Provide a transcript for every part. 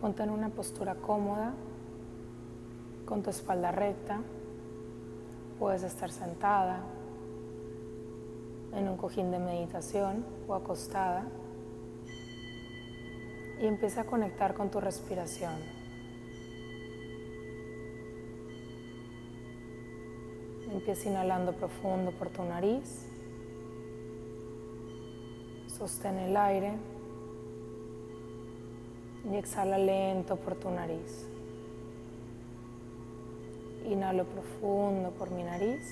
Ponte en una postura cómoda, con tu espalda recta. Puedes estar sentada en un cojín de meditación o acostada y empieza a conectar con tu respiración. Empieza inhalando profundo por tu nariz. Sostén el aire y exhala lento por tu nariz. Inhalo profundo por mi nariz.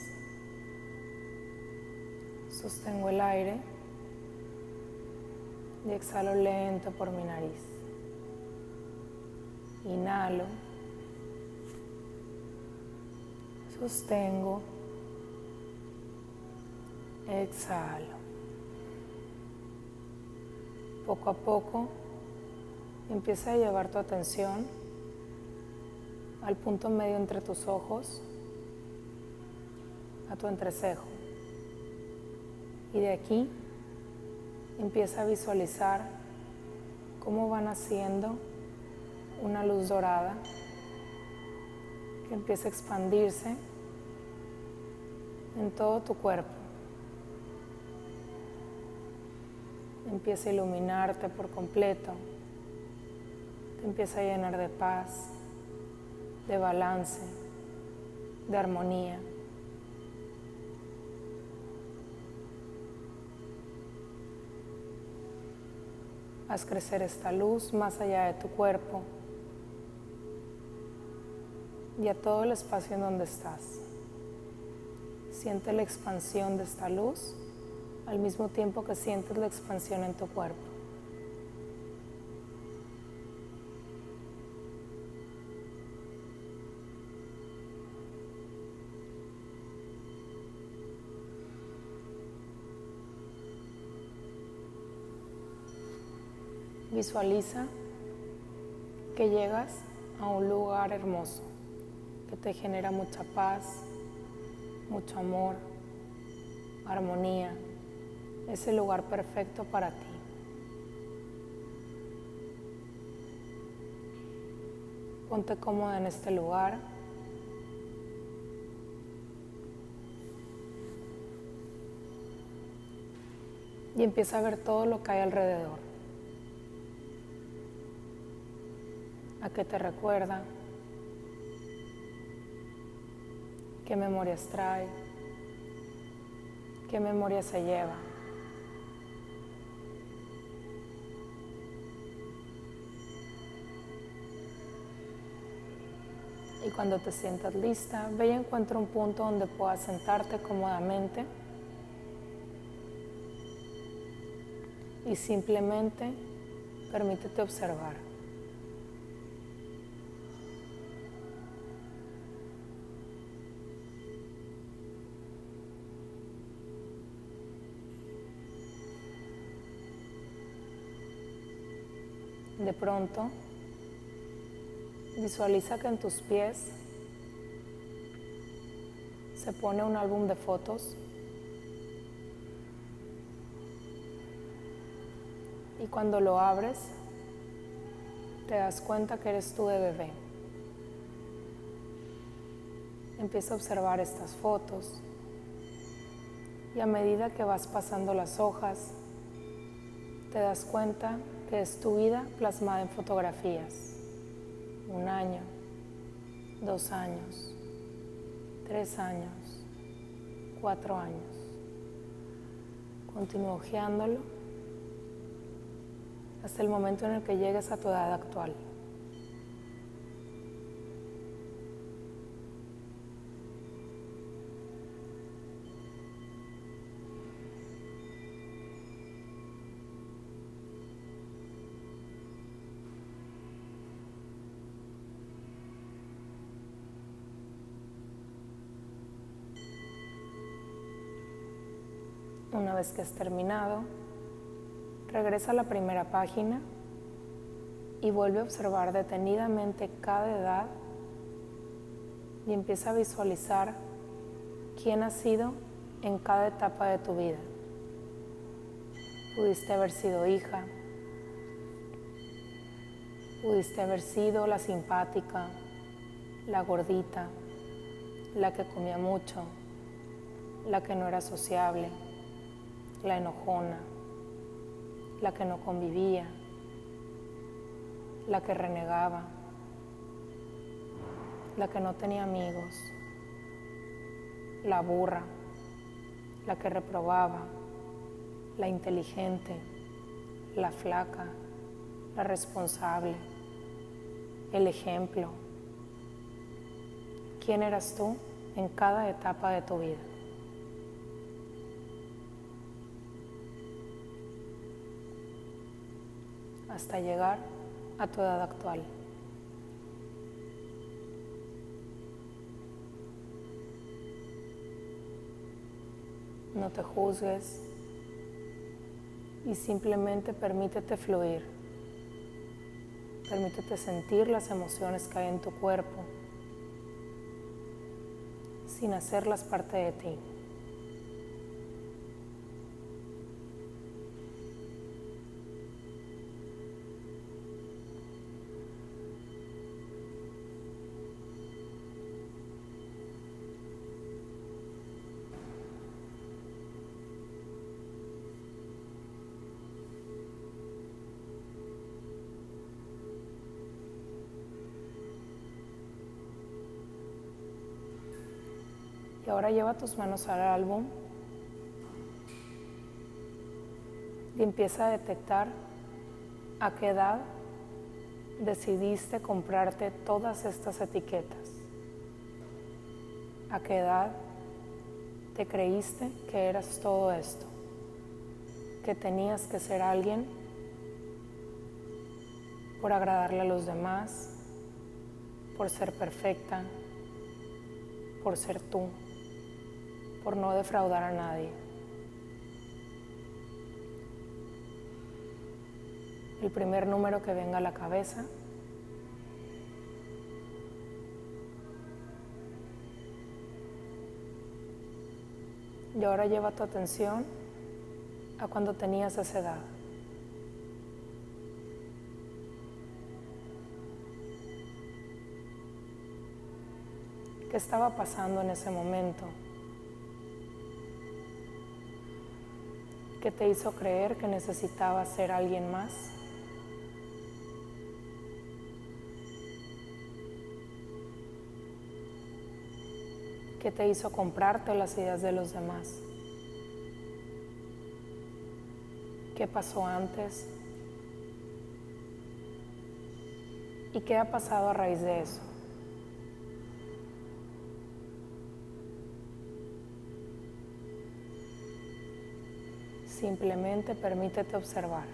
Sostengo el aire y exhalo lento por mi nariz. Inhalo. Sostengo. Exhalo. Poco a poco empieza a llevar tu atención al punto medio entre tus ojos, a tu entrecejo. Y de aquí empieza a visualizar cómo van haciendo una luz dorada que empieza a expandirse en todo tu cuerpo. Empieza a iluminarte por completo. Empieza a llenar de paz, de balance, de armonía. Haz crecer esta luz más allá de tu cuerpo y a todo el espacio en donde estás. Siente la expansión de esta luz al mismo tiempo que sientes la expansión en tu cuerpo. Visualiza que llegas a un lugar hermoso que te genera mucha paz, mucho amor, armonía. Es el lugar perfecto para ti. Ponte cómoda en este lugar. Y empieza a ver todo lo que hay alrededor. A qué te recuerda, qué memorias trae, qué memoria se lleva. Y cuando te sientas lista, ve y encuentra un punto donde puedas sentarte cómodamente y simplemente permítete observar. Pronto, visualiza que en tus pies se pone un álbum de fotos y cuando lo abres te das cuenta que eres tú de bebé. Empieza a observar estas fotos y a medida que vas pasando las hojas te das cuenta que es tu vida plasmada en fotografías. Un año, dos años, tres años, cuatro años. Continúa hojeándolo hasta el momento en el que llegues a tu edad actual. Una vez que has terminado, regresa a la primera página y vuelve a observar detenidamente cada edad y empieza a visualizar quién has sido en cada etapa de tu vida. Pudiste haber sido hija, Pudiste haber sido la simpática, la gordita, la que comía mucho, la que no era sociable, la enojona, la que no convivía, la que renegaba, la que no tenía amigos, la burra, la que reprobaba, la inteligente, la flaca, la responsable, el ejemplo. ¿Quién eras tú en cada etapa de tu vida? Hasta llegar a tu edad actual. No te juzgues y simplemente permítete fluir. Permítete sentir las emociones que hay en tu cuerpo sin hacerlas parte de ti. Y ahora lleva tus manos al álbum y empieza a detectar a qué edad decidiste comprarte todas estas etiquetas. A qué edad te creíste que eras todo esto, que tenías que ser alguien por agradarle a los demás, por ser perfecta, por ser tú por no defraudar a nadie. El primer número que venga a la cabeza. Y ahora lleva tu atención a cuando tenías esa edad. ¿Qué estaba pasando en ese momento? ¿Qué te hizo creer que necesitabas ser alguien más? ¿Qué te hizo comprarte las ideas de los demás? ¿Qué pasó antes? ¿Y qué ha pasado a raíz de eso? Simplemente permítete observar.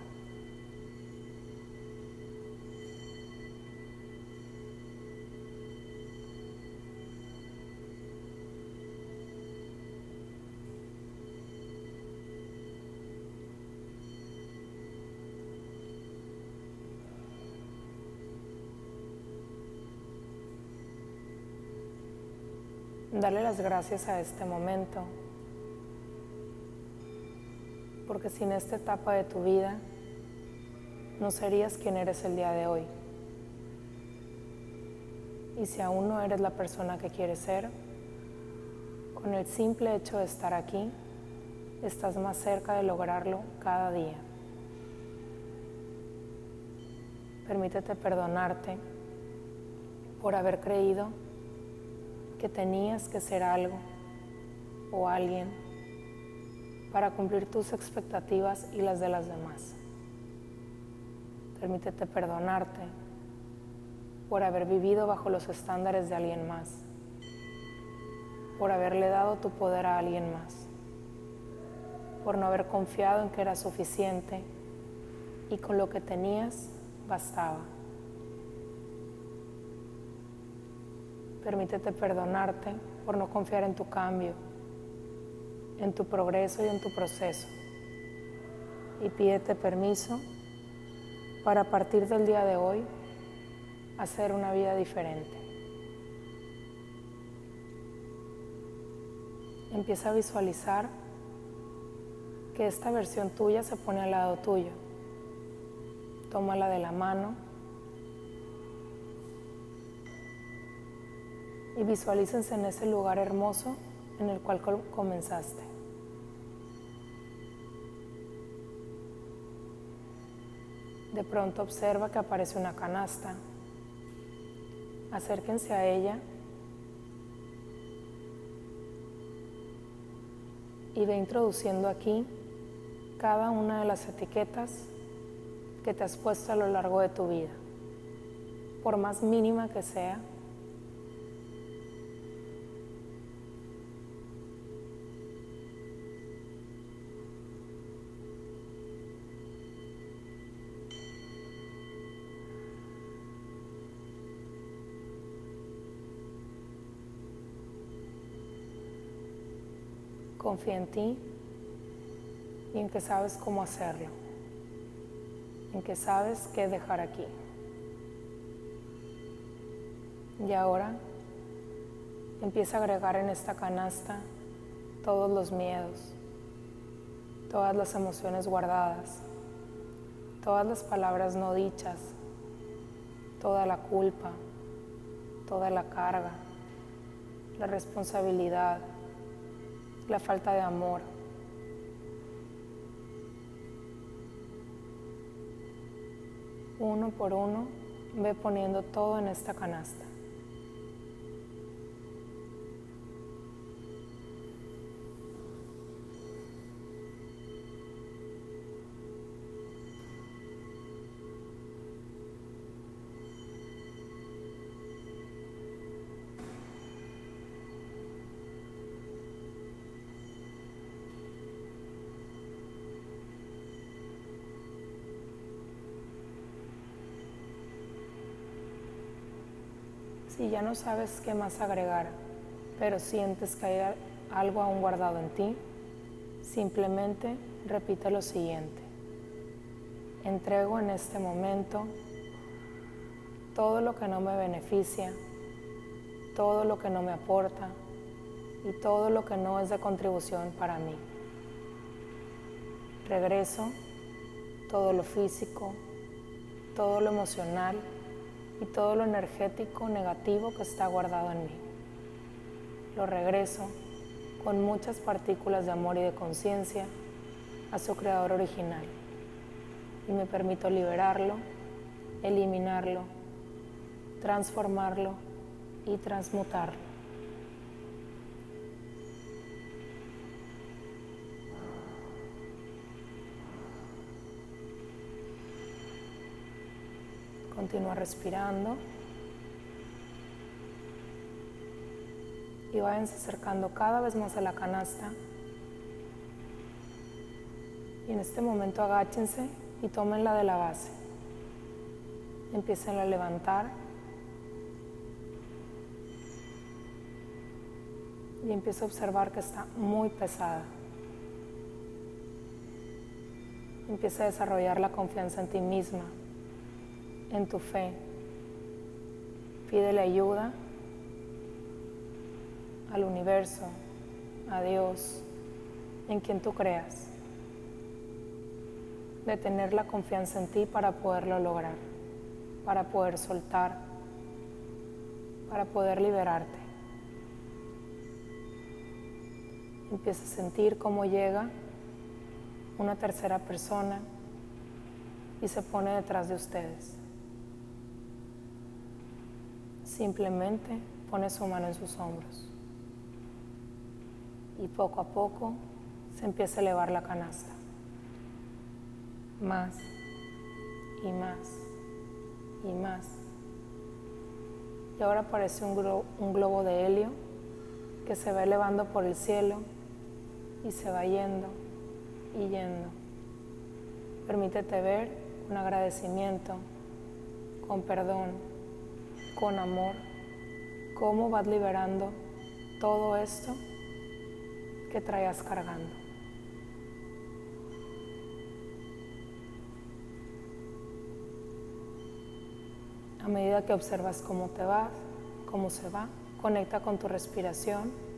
Dale las gracias a este momento porque sin esta etapa de tu vida no serías quien eres el día de hoy. Y si aún no eres la persona que quieres ser, con el simple hecho de estar aquí, estás más cerca de lograrlo cada día. Permítete perdonarte por haber creído que tenías que ser algo o alguien para cumplir tus expectativas y las de las demás. Permítete perdonarte por haber vivido bajo los estándares de alguien más, por haberle dado tu poder a alguien más, por no haber confiado en que era suficiente y con lo que tenías bastaba. Permítete perdonarte por no confiar en tu cambio en tu progreso y en tu proceso. Y pídete permiso para a partir del día de hoy hacer una vida diferente. Empieza a visualizar que esta versión tuya se pone al lado tuyo. Tómala de la mano y visualícense en ese lugar hermoso en el cual comenzaste. De pronto observa que aparece una canasta. Acérquense a ella y ve introduciendo aquí cada una de las etiquetas que te has puesto a lo largo de tu vida, por más mínima que sea. Confía en ti y en que sabes cómo hacerlo, en que sabes qué dejar aquí. Y ahora empieza a agregar en esta canasta todos los miedos, todas las emociones guardadas, todas las palabras no dichas, toda la culpa, toda la carga, la responsabilidad, la falta de amor. Uno por uno, ve poniendo todo en esta canasta. Si ya no sabes qué más agregar, pero sientes que hay algo aún guardado en ti, simplemente repite lo siguiente. Entrego en este momento todo lo que no me beneficia, todo lo que no me aporta y todo lo que no es de contribución para mí. Regreso todo lo físico, todo lo emocional y todo lo energético negativo que está guardado en mí. Lo regreso con muchas partículas de amor y de conciencia a su creador original y me permito liberarlo, eliminarlo, transformarlo y transmutarlo. Continúa respirando. Y váyanse acercando cada vez más a la canasta. Y en este momento agáchense y tomen de la base. Empiecen a levantar. Y empieza a observar que está muy pesada. Empieza a desarrollar la confianza en ti misma en tu fe. Pídele ayuda al universo, a Dios, en quien tú creas, de tener la confianza en ti para poderlo lograr, para poder soltar, para poder liberarte. Empieza a sentir cómo llega una tercera persona y se pone detrás de ustedes. Simplemente pone su mano en sus hombros y poco a poco se empieza a elevar la canasta. Más y más y más. Y ahora aparece un, un globo de helio que se va elevando por el cielo y se va yendo y yendo. Permítete ver un agradecimiento, con perdón, con amor, cómo vas liberando todo esto que traías cargando. A medida que observas cómo te vas, cómo se va, conecta con tu respiración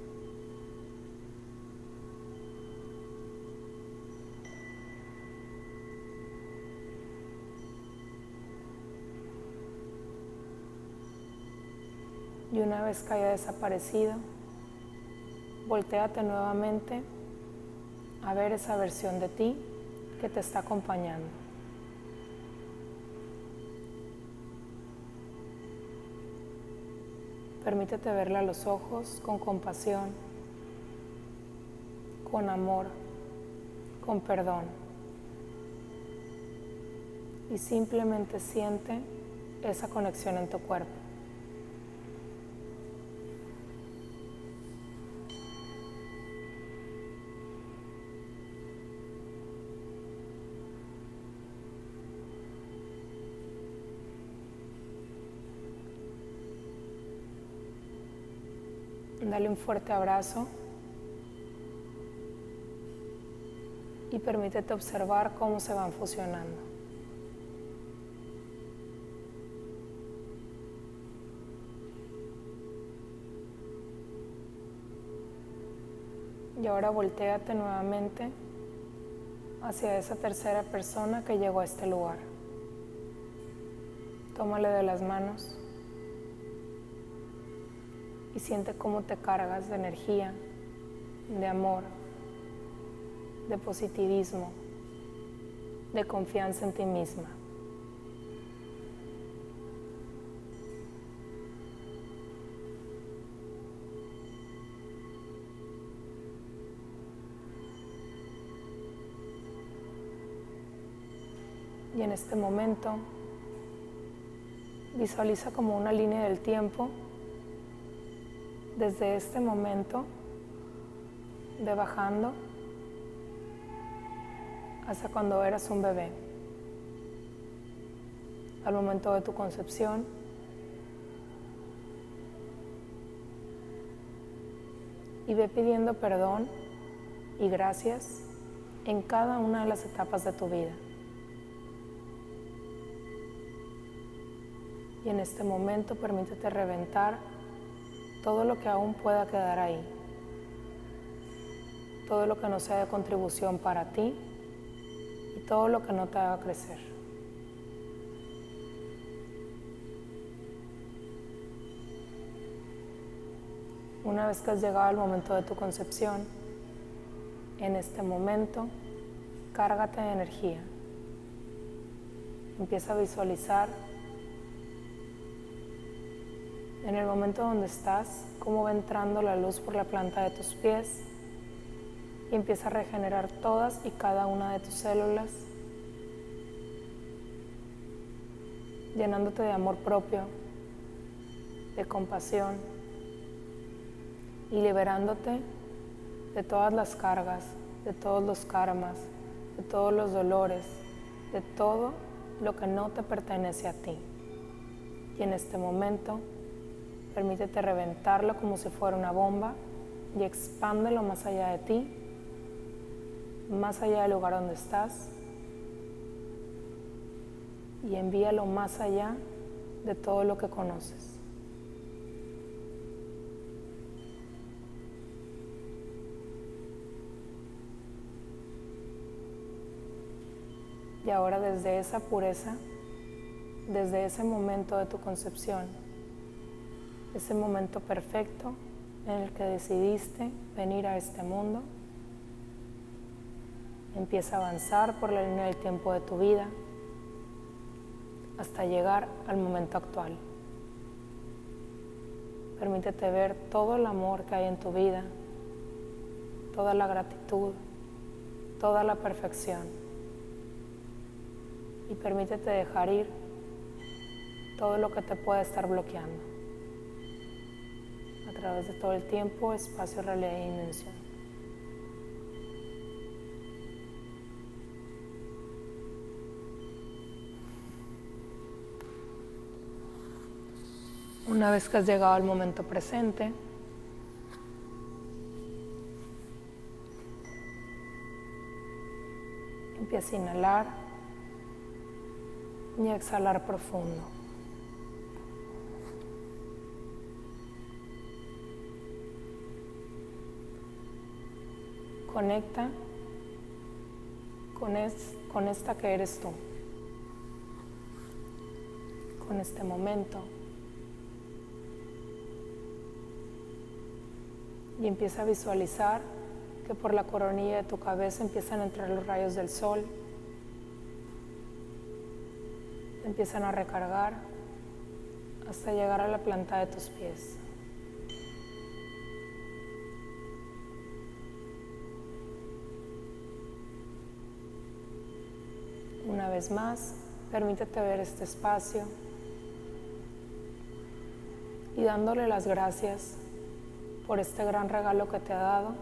una vez que haya desaparecido, volteate nuevamente a ver esa versión de ti que te está acompañando. Permítete verla a los ojos con compasión, con amor, con perdón. Y simplemente siente esa conexión en tu cuerpo. Dale un fuerte abrazo y permítete observar cómo se van fusionando. Y ahora volteate nuevamente hacia esa tercera persona que llegó a este lugar. Tómale de las manos siente cómo te cargas de energía, de amor, de positivismo, de confianza en ti misma. Y en este momento visualiza como una línea del tiempo desde este momento de bajando hasta cuando eras un bebé, al momento de tu concepción, y ve pidiendo perdón y gracias en cada una de las etapas de tu vida. Y en este momento permítete reventar todo lo que aún pueda quedar ahí, todo lo que no sea de contribución para ti y todo lo que no te haga crecer. Una vez que has llegado al momento de tu concepción, en este momento, cárgate de energía. Empieza a visualizar en el momento donde estás, cómo va entrando la luz por la planta de tus pies y empieza a regenerar todas y cada una de tus células, llenándote de amor propio, de compasión y liberándote de todas las cargas, de todos los karmas, de todos los dolores, de todo lo que no te pertenece a ti. Y en este momento Permítete reventarlo como si fuera una bomba y expándelo más allá de ti, más allá del lugar donde estás y envíalo más allá de todo lo que conoces. Y ahora desde esa pureza, desde ese momento de tu concepción, ese momento perfecto en el que decidiste venir a este mundo. Empieza a avanzar por la línea del tiempo de tu vida hasta llegar al momento actual. Permítete ver todo el amor que hay en tu vida, toda la gratitud, toda la perfección. Y permítete dejar ir todo lo que te puede estar bloqueando través de todo el tiempo, espacio, realidad y dimensión. Una vez que has llegado al momento presente, empieza a inhalar y a exhalar profundo. Conecta con, con esta que eres tú, con este momento, y empieza a visualizar que por la coronilla de tu cabeza empiezan a entrar los rayos del sol, empiezan a recargar hasta llegar a la planta de tus pies. Una vez más, permítete ver este espacio y dándole las gracias por este gran regalo que te ha dado.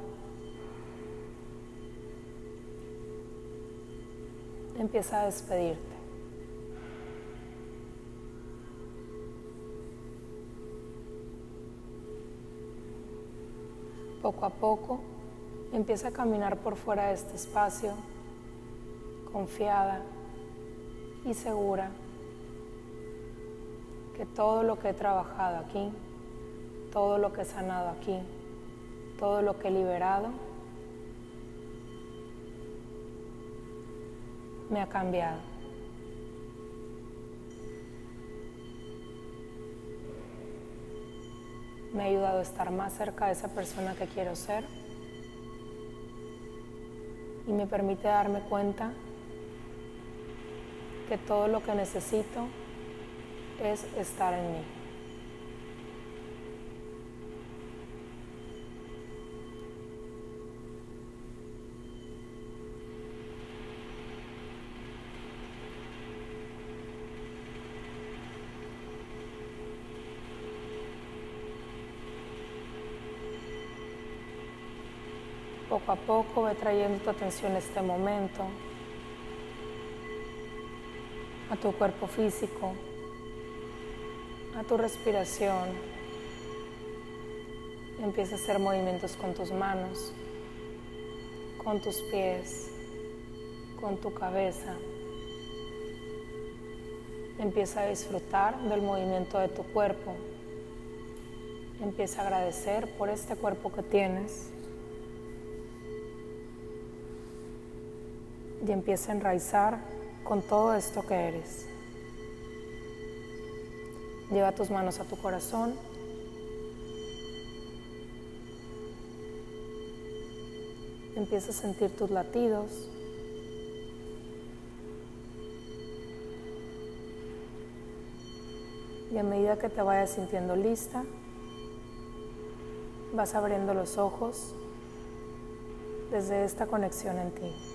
Empieza a despedirte. Poco a poco empieza a caminar por fuera de este espacio, confiada y segura que todo lo que he trabajado aquí, todo lo que he sanado aquí, todo lo que he liberado, me ha cambiado. Me ha ayudado a estar más cerca de esa persona que quiero ser y me permite darme cuenta que todo lo que necesito es estar en mí. Poco a poco ve trayendo tu atención a este momento, a tu cuerpo físico, a tu respiración. Empieza a hacer movimientos con tus manos, con tus pies, con tu cabeza. Empieza a disfrutar del movimiento de tu cuerpo. Empieza a agradecer por este cuerpo que tienes. Y empieza a enraizar con todo esto que eres. Lleva tus manos a tu corazón. Empieza a sentir tus latidos. Y a medida que te vayas sintiendo lista, vas abriendo los ojos desde esta conexión en ti.